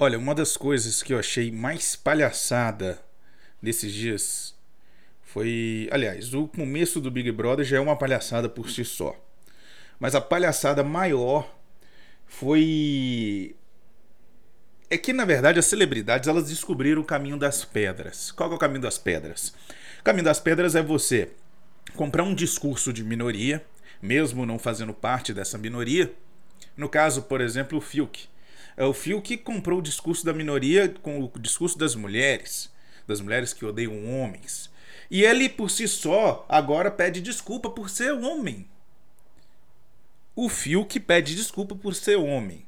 Olha, uma das coisas que eu achei mais palhaçada nesses dias foi. Aliás, o começo do Big Brother já é uma palhaçada por si só. Mas a palhaçada maior foi. É que na verdade as celebridades elas descobriram o caminho das pedras. Qual é o caminho das pedras? O caminho das pedras é você comprar um discurso de minoria, mesmo não fazendo parte dessa minoria. No caso, por exemplo, o Fiuk. É o Fiuk que comprou o discurso da minoria com o discurso das mulheres, das mulheres que odeiam homens. E ele por si só agora pede desculpa por ser homem. O Fiuk pede desculpa por ser homem.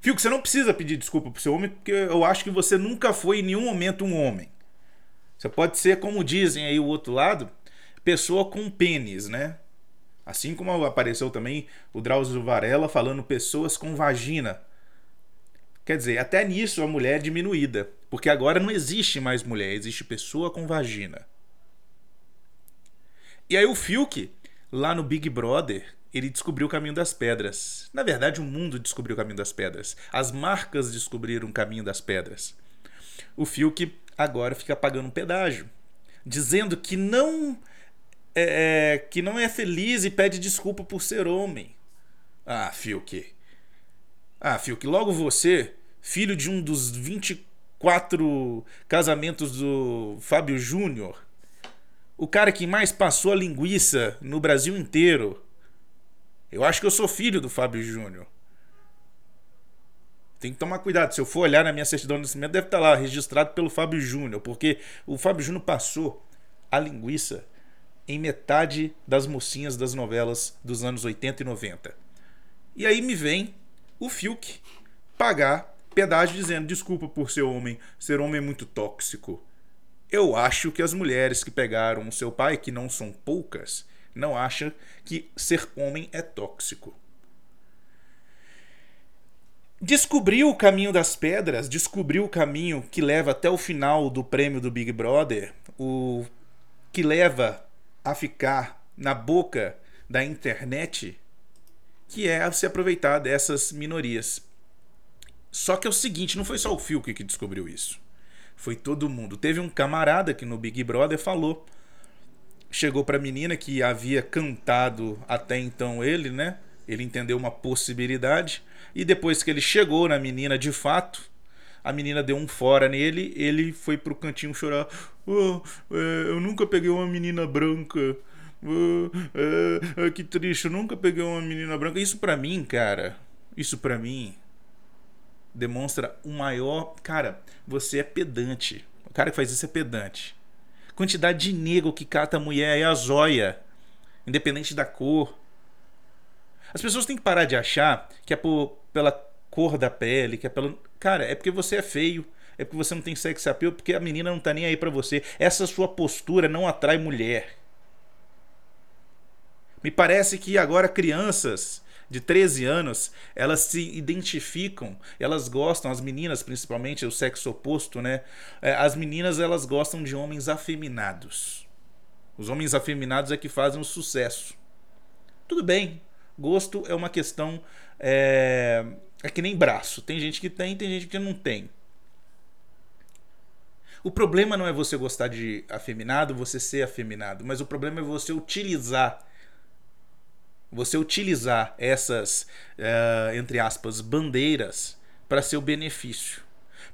Fiuk, você não precisa pedir desculpa por ser homem, porque eu acho que você nunca foi em nenhum momento um homem. Você pode ser, como dizem aí o outro lado, pessoa com pênis, né? Assim como apareceu também o Drauzio Varela falando pessoas com vagina. Quer dizer, até nisso a mulher é diminuída, porque agora não existe mais mulher, existe pessoa com vagina. E aí o Fiuk, lá no Big Brother, ele descobriu o caminho das pedras. Na verdade, o mundo descobriu o caminho das pedras. As marcas descobriram o caminho das pedras. O Fiuk agora fica pagando um pedágio, dizendo que não é, é, que não é feliz e pede desculpa por ser homem. Ah, Fiuk. Ah, Fiuk, logo você, filho de um dos 24 casamentos do Fábio Júnior, o cara que mais passou a linguiça no Brasil inteiro. Eu acho que eu sou filho do Fábio Júnior. Tem que tomar cuidado. Se eu for olhar na minha certidão de nascimento, deve estar lá registrado pelo Fábio Júnior, porque o Fábio Júnior passou a linguiça em metade das mocinhas das novelas dos anos 80 e 90. E aí me vem o Fiuk pagar pedágio dizendo desculpa por ser homem, ser homem é muito tóxico. Eu acho que as mulheres que pegaram o seu pai, que não são poucas, não acham que ser homem é tóxico. Descobriu o caminho das pedras, descobriu o caminho que leva até o final do prêmio do Big Brother, o que leva a ficar na boca da internet, que é se aproveitar dessas minorias. Só que é o seguinte, não foi só o Fiuk que descobriu isso. Foi todo mundo. Teve um camarada que no Big Brother falou. Chegou pra menina que havia cantado até então ele, né? Ele entendeu uma possibilidade. E depois que ele chegou na menina de fato, a menina deu um fora nele. Ele foi pro cantinho chorar. Oh, é, eu nunca peguei uma menina branca. Oh, é, é, que triste, eu nunca peguei uma menina branca. Isso pra mim, cara. Isso pra mim demonstra o maior. Cara, você é pedante. O cara que faz isso é pedante. Quantidade de nego que cata a mulher é a zóia, independente da cor. As pessoas têm que parar de achar que é por, pela cor da pele, que é pelo. Cara, é porque você é feio, é porque você não tem sex appeal, porque a menina não tá nem aí para você. Essa sua postura não atrai mulher. Me parece que agora crianças de 13 anos, elas se identificam, elas gostam, as meninas principalmente, o sexo oposto, né? É, as meninas elas gostam de homens afeminados. Os homens afeminados é que fazem o sucesso. Tudo bem, gosto é uma questão. É, é que nem braço. Tem gente que tem, tem gente que não tem. O problema não é você gostar de afeminado, você ser afeminado, mas o problema é você utilizar você utilizar essas, uh, entre aspas, bandeiras para seu benefício.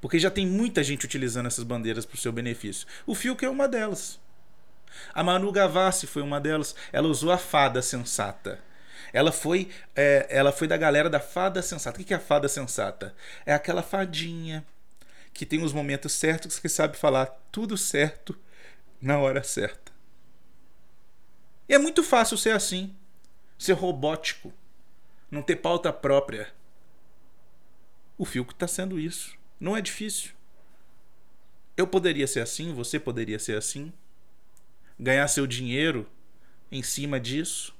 Porque já tem muita gente utilizando essas bandeiras para o seu benefício. O Fiuk é uma delas. A Manu Gavassi foi uma delas. Ela usou a fada sensata. Ela foi, é, ela foi da galera da fada sensata. O que é a fada sensata? É aquela fadinha que tem os momentos certos que sabe falar tudo certo na hora certa. E é muito fácil ser assim ser robótico, não ter pauta própria. O Filco está sendo isso. Não é difícil. Eu poderia ser assim, você poderia ser assim. Ganhar seu dinheiro em cima disso.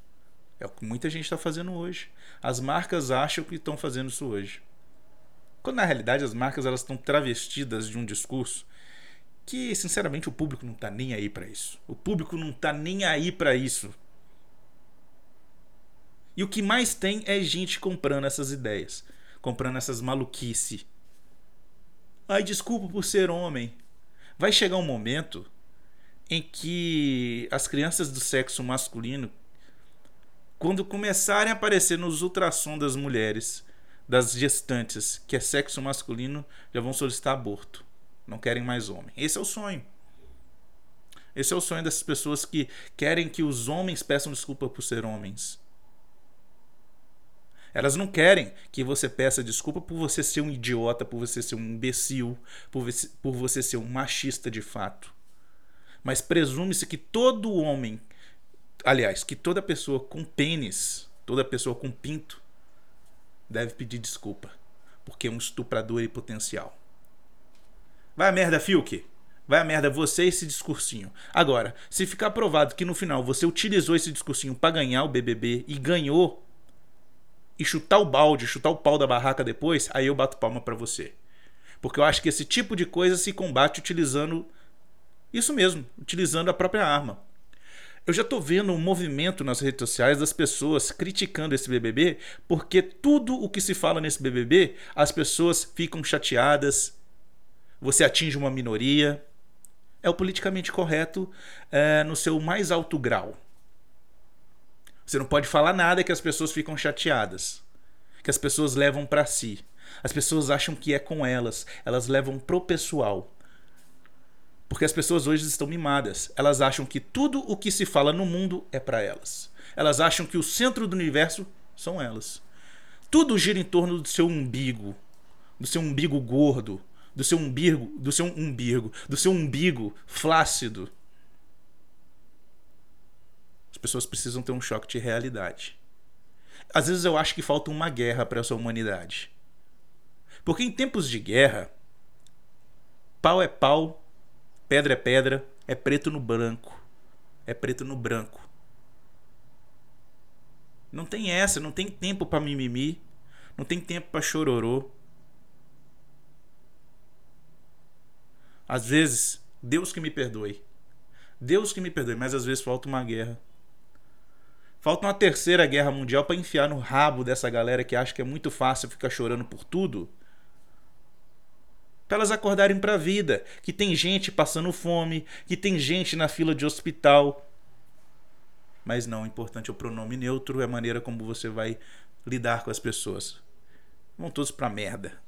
É o que muita gente está fazendo hoje. As marcas acham que estão fazendo isso hoje. Quando na realidade as marcas elas estão travestidas de um discurso que, sinceramente, o público não está nem aí para isso. O público não está nem aí para isso. E o que mais tem é gente comprando essas ideias, comprando essas maluquice. Ai, desculpa por ser homem. Vai chegar um momento em que as crianças do sexo masculino, quando começarem a aparecer nos ultrassom das mulheres, das gestantes, que é sexo masculino, já vão solicitar aborto. Não querem mais homem. Esse é o sonho. Esse é o sonho dessas pessoas que querem que os homens peçam desculpa por ser homens. Elas não querem que você peça desculpa por você ser um idiota, por você ser um imbecil, por você, por você ser um machista de fato. Mas presume-se que todo homem, aliás, que toda pessoa com pênis, toda pessoa com pinto, deve pedir desculpa, porque é um estuprador em potencial. Vai a merda, Fiuk. Vai a merda você e esse discursinho. Agora, se ficar provado que no final você utilizou esse discursinho para ganhar o BBB e ganhou e chutar o balde, chutar o pau da barraca depois, aí eu bato palma para você. Porque eu acho que esse tipo de coisa se combate utilizando isso mesmo, utilizando a própria arma. Eu já tô vendo um movimento nas redes sociais das pessoas criticando esse BBB, porque tudo o que se fala nesse BBB, as pessoas ficam chateadas, você atinge uma minoria. É o politicamente correto é, no seu mais alto grau. Você não pode falar nada que as pessoas ficam chateadas, que as pessoas levam para si. As pessoas acham que é com elas, elas levam pro pessoal. Porque as pessoas hoje estão mimadas. Elas acham que tudo o que se fala no mundo é para elas. Elas acham que o centro do universo são elas. Tudo gira em torno do seu umbigo, do seu umbigo gordo, do seu umbigo, do seu umbigo, do seu umbigo flácido. As pessoas precisam ter um choque de realidade. Às vezes eu acho que falta uma guerra para essa humanidade. Porque em tempos de guerra, pau é pau, pedra é pedra, é preto no branco. É preto no branco. Não tem essa, não tem tempo para mimimi, não tem tempo para chororô. Às vezes, Deus que me perdoe. Deus que me perdoe, mas às vezes falta uma guerra. Falta uma terceira guerra mundial para enfiar no rabo dessa galera que acha que é muito fácil ficar chorando por tudo. Para elas acordarem para a vida, que tem gente passando fome, que tem gente na fila de hospital. Mas não, o importante é o pronome neutro, é a maneira como você vai lidar com as pessoas. Vão todos pra merda.